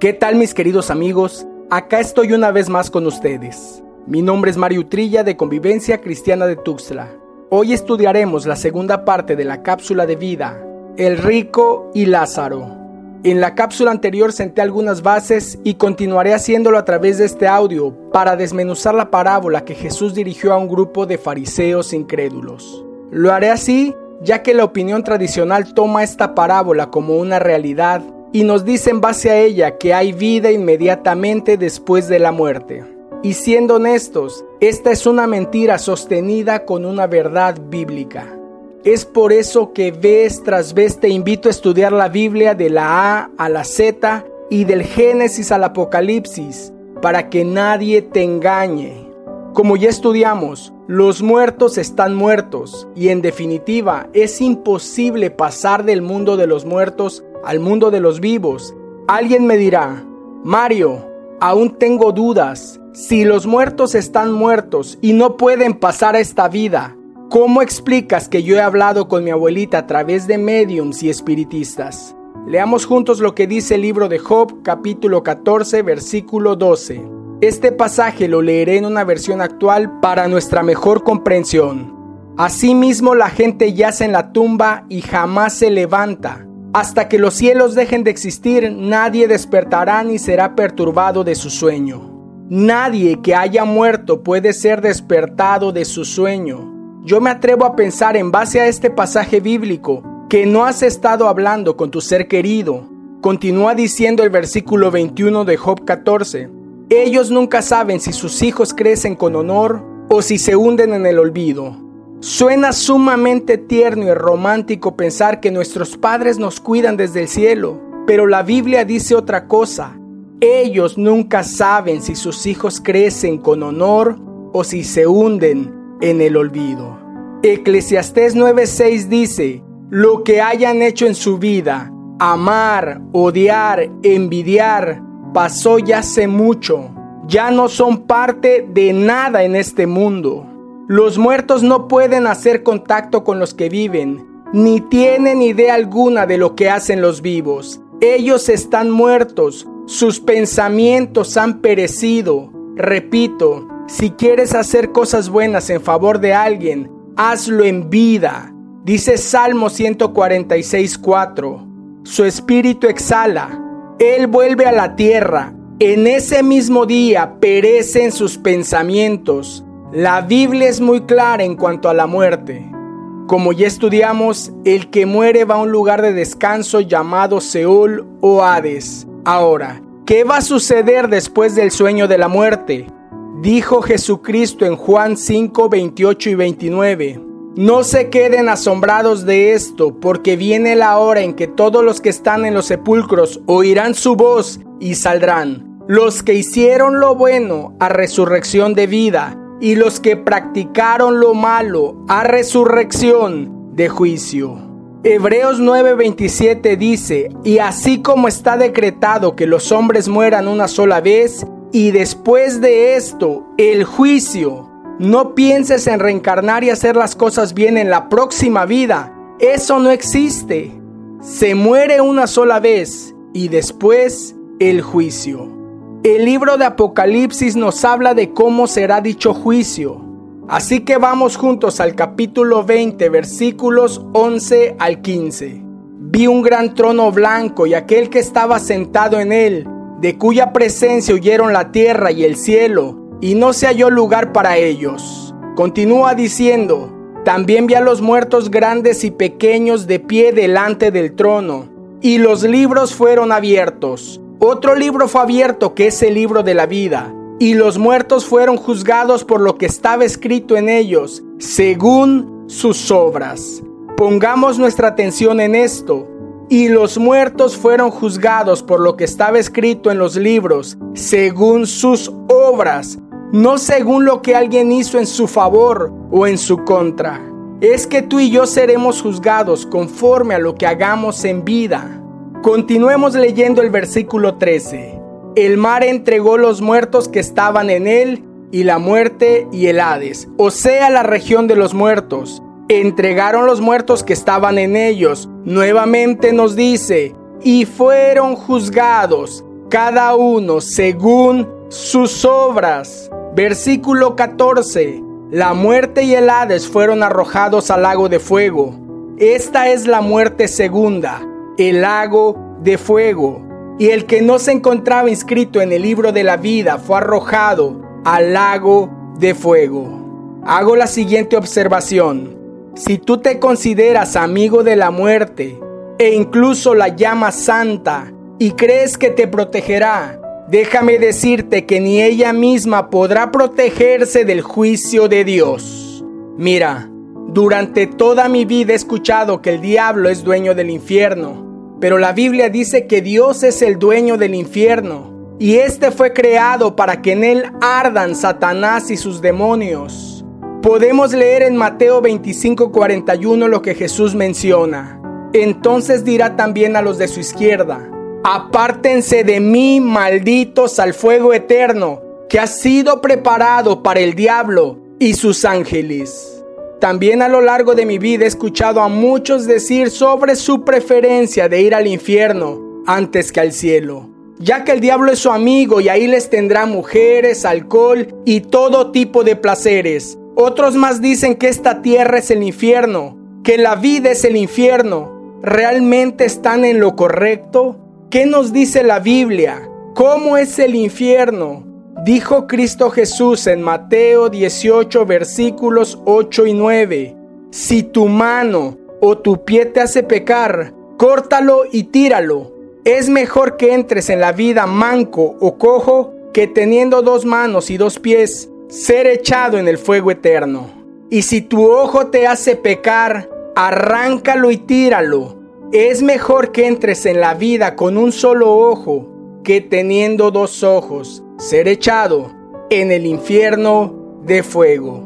¿Qué tal mis queridos amigos? Acá estoy una vez más con ustedes. Mi nombre es Mario Trilla de Convivencia Cristiana de Tuxtla. Hoy estudiaremos la segunda parte de la cápsula de vida, El rico y Lázaro. En la cápsula anterior senté algunas bases y continuaré haciéndolo a través de este audio para desmenuzar la parábola que Jesús dirigió a un grupo de fariseos incrédulos. Lo haré así ya que la opinión tradicional toma esta parábola como una realidad y nos dice en base a ella que hay vida inmediatamente después de la muerte. Y siendo honestos, esta es una mentira sostenida con una verdad bíblica. Es por eso que vez tras vez te invito a estudiar la Biblia de la A a la Z y del Génesis al Apocalipsis, para que nadie te engañe. Como ya estudiamos, los muertos están muertos y en definitiva es imposible pasar del mundo de los muertos al mundo de los vivos. Alguien me dirá, Mario, aún tengo dudas. Si los muertos están muertos y no pueden pasar a esta vida, ¿cómo explicas que yo he hablado con mi abuelita a través de mediums y espiritistas? Leamos juntos lo que dice el libro de Job capítulo 14 versículo 12. Este pasaje lo leeré en una versión actual para nuestra mejor comprensión. Asimismo la gente yace en la tumba y jamás se levanta hasta que los cielos dejen de existir, nadie despertará ni será perturbado de su sueño. Nadie que haya muerto puede ser despertado de su sueño. Yo me atrevo a pensar en base a este pasaje bíblico que no has estado hablando con tu ser querido. Continúa diciendo el versículo 21 de Job 14. Ellos nunca saben si sus hijos crecen con honor o si se hunden en el olvido. Suena sumamente tierno y romántico pensar que nuestros padres nos cuidan desde el cielo, pero la Biblia dice otra cosa. Ellos nunca saben si sus hijos crecen con honor o si se hunden en el olvido. Eclesiastés 9:6 dice, lo que hayan hecho en su vida, amar, odiar, envidiar, pasó ya hace mucho. Ya no son parte de nada en este mundo. Los muertos no pueden hacer contacto con los que viven, ni tienen idea alguna de lo que hacen los vivos. Ellos están muertos, sus pensamientos han perecido. Repito, si quieres hacer cosas buenas en favor de alguien, hazlo en vida. Dice Salmo 146.4. Su espíritu exhala, Él vuelve a la tierra. En ese mismo día perecen sus pensamientos. La Biblia es muy clara en cuanto a la muerte. Como ya estudiamos, el que muere va a un lugar de descanso llamado Seúl o Hades. Ahora, ¿qué va a suceder después del sueño de la muerte? Dijo Jesucristo en Juan 5, 28 y 29. No se queden asombrados de esto, porque viene la hora en que todos los que están en los sepulcros oirán su voz y saldrán. Los que hicieron lo bueno a resurrección de vida y los que practicaron lo malo a resurrección de juicio. Hebreos 9:27 dice, y así como está decretado que los hombres mueran una sola vez, y después de esto el juicio, no pienses en reencarnar y hacer las cosas bien en la próxima vida, eso no existe. Se muere una sola vez y después el juicio. El libro de Apocalipsis nos habla de cómo será dicho juicio. Así que vamos juntos al capítulo 20, versículos 11 al 15. Vi un gran trono blanco y aquel que estaba sentado en él, de cuya presencia huyeron la tierra y el cielo, y no se halló lugar para ellos. Continúa diciendo, también vi a los muertos grandes y pequeños de pie delante del trono, y los libros fueron abiertos otro libro fue abierto que es el libro de la vida, y los muertos fueron juzgados por lo que estaba escrito en ellos, según sus obras. Pongamos nuestra atención en esto. Y los muertos fueron juzgados por lo que estaba escrito en los libros, según sus obras, no según lo que alguien hizo en su favor o en su contra. Es que tú y yo seremos juzgados conforme a lo que hagamos en vida. Continuemos leyendo el versículo 13. El mar entregó los muertos que estaban en él y la muerte y el Hades, o sea, la región de los muertos. Entregaron los muertos que estaban en ellos. Nuevamente nos dice, y fueron juzgados, cada uno según sus obras. Versículo 14. La muerte y el Hades fueron arrojados al lago de fuego. Esta es la muerte segunda, el lago de fuego. Y el que no se encontraba inscrito en el libro de la vida fue arrojado al lago de fuego. Hago la siguiente observación. Si tú te consideras amigo de la muerte e incluso la llamas santa y crees que te protegerá, déjame decirte que ni ella misma podrá protegerse del juicio de Dios. Mira, durante toda mi vida he escuchado que el diablo es dueño del infierno, pero la Biblia dice que Dios es el dueño del infierno, y este fue creado para que en él ardan Satanás y sus demonios. Podemos leer en Mateo 25:41 lo que Jesús menciona. Entonces dirá también a los de su izquierda, Apártense de mí, malditos, al fuego eterno, que ha sido preparado para el diablo y sus ángeles. También a lo largo de mi vida he escuchado a muchos decir sobre su preferencia de ir al infierno antes que al cielo, ya que el diablo es su amigo y ahí les tendrá mujeres, alcohol y todo tipo de placeres. Otros más dicen que esta tierra es el infierno, que la vida es el infierno. ¿Realmente están en lo correcto? ¿Qué nos dice la Biblia? ¿Cómo es el infierno? Dijo Cristo Jesús en Mateo 18 versículos 8 y 9. Si tu mano o tu pie te hace pecar, córtalo y tíralo. Es mejor que entres en la vida manco o cojo que teniendo dos manos y dos pies, ser echado en el fuego eterno. Y si tu ojo te hace pecar, arráncalo y tíralo es mejor que entres en la vida con un solo ojo que teniendo dos ojos, ser echado en el infierno de fuego.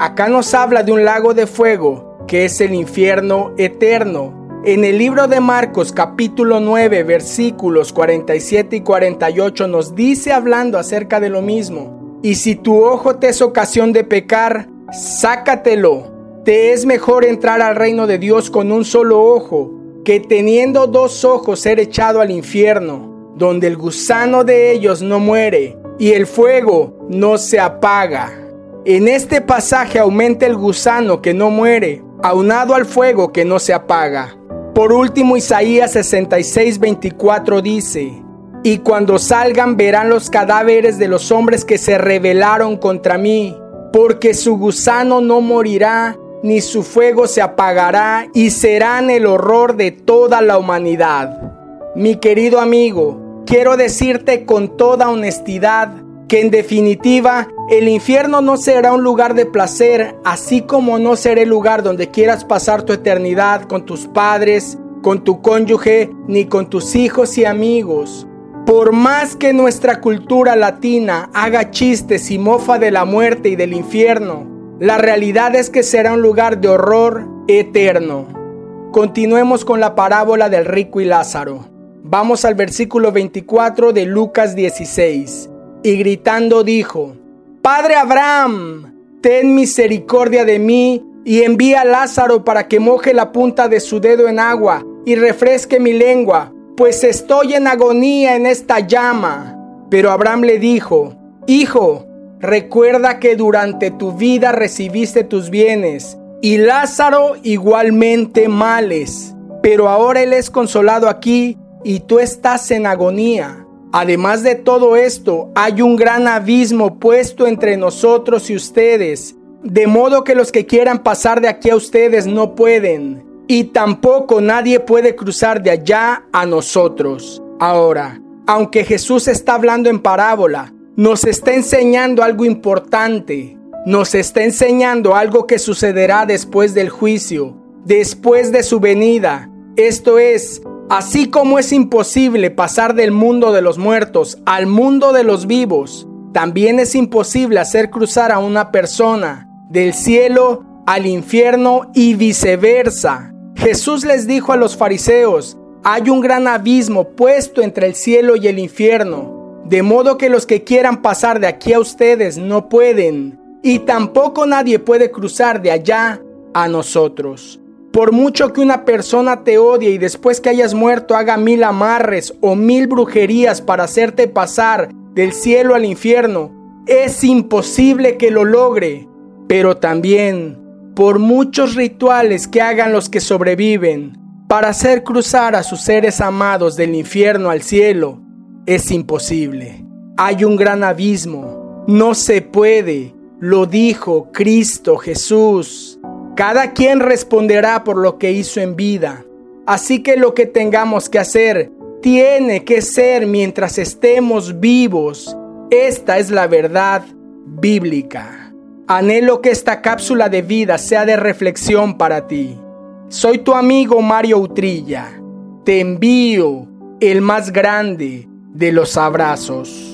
Acá nos habla de un lago de fuego que es el infierno eterno. En el libro de Marcos capítulo 9 versículos 47 y 48 nos dice hablando acerca de lo mismo. Y si tu ojo te es ocasión de pecar, sácatelo. Te es mejor entrar al reino de Dios con un solo ojo que teniendo dos ojos ser echado al infierno, donde el gusano de ellos no muere y el fuego no se apaga. En este pasaje aumenta el gusano que no muere, aunado al fuego que no se apaga. Por último, Isaías 66, 24 dice, Y cuando salgan verán los cadáveres de los hombres que se rebelaron contra mí, porque su gusano no morirá ni su fuego se apagará y serán el horror de toda la humanidad. Mi querido amigo, quiero decirte con toda honestidad que en definitiva el infierno no será un lugar de placer, así como no será el lugar donde quieras pasar tu eternidad con tus padres, con tu cónyuge, ni con tus hijos y amigos. Por más que nuestra cultura latina haga chistes y mofa de la muerte y del infierno, la realidad es que será un lugar de horror eterno. Continuemos con la parábola del rico y Lázaro. Vamos al versículo 24 de Lucas 16. Y gritando dijo, Padre Abraham, ten misericordia de mí y envía a Lázaro para que moje la punta de su dedo en agua y refresque mi lengua, pues estoy en agonía en esta llama. Pero Abraham le dijo, Hijo, Recuerda que durante tu vida recibiste tus bienes y Lázaro igualmente males, pero ahora él es consolado aquí y tú estás en agonía. Además de todo esto, hay un gran abismo puesto entre nosotros y ustedes, de modo que los que quieran pasar de aquí a ustedes no pueden, y tampoco nadie puede cruzar de allá a nosotros. Ahora, aunque Jesús está hablando en parábola, nos está enseñando algo importante. Nos está enseñando algo que sucederá después del juicio, después de su venida. Esto es, así como es imposible pasar del mundo de los muertos al mundo de los vivos, también es imposible hacer cruzar a una persona del cielo al infierno y viceversa. Jesús les dijo a los fariseos, hay un gran abismo puesto entre el cielo y el infierno de modo que los que quieran pasar de aquí a ustedes no pueden, y tampoco nadie puede cruzar de allá a nosotros. Por mucho que una persona te odie y después que hayas muerto haga mil amarres o mil brujerías para hacerte pasar del cielo al infierno, es imposible que lo logre. Pero también, por muchos rituales que hagan los que sobreviven, para hacer cruzar a sus seres amados del infierno al cielo, es imposible. Hay un gran abismo. No se puede. Lo dijo Cristo Jesús. Cada quien responderá por lo que hizo en vida. Así que lo que tengamos que hacer tiene que ser mientras estemos vivos. Esta es la verdad bíblica. Anhelo que esta cápsula de vida sea de reflexión para ti. Soy tu amigo Mario Utrilla. Te envío el más grande de los abrazos.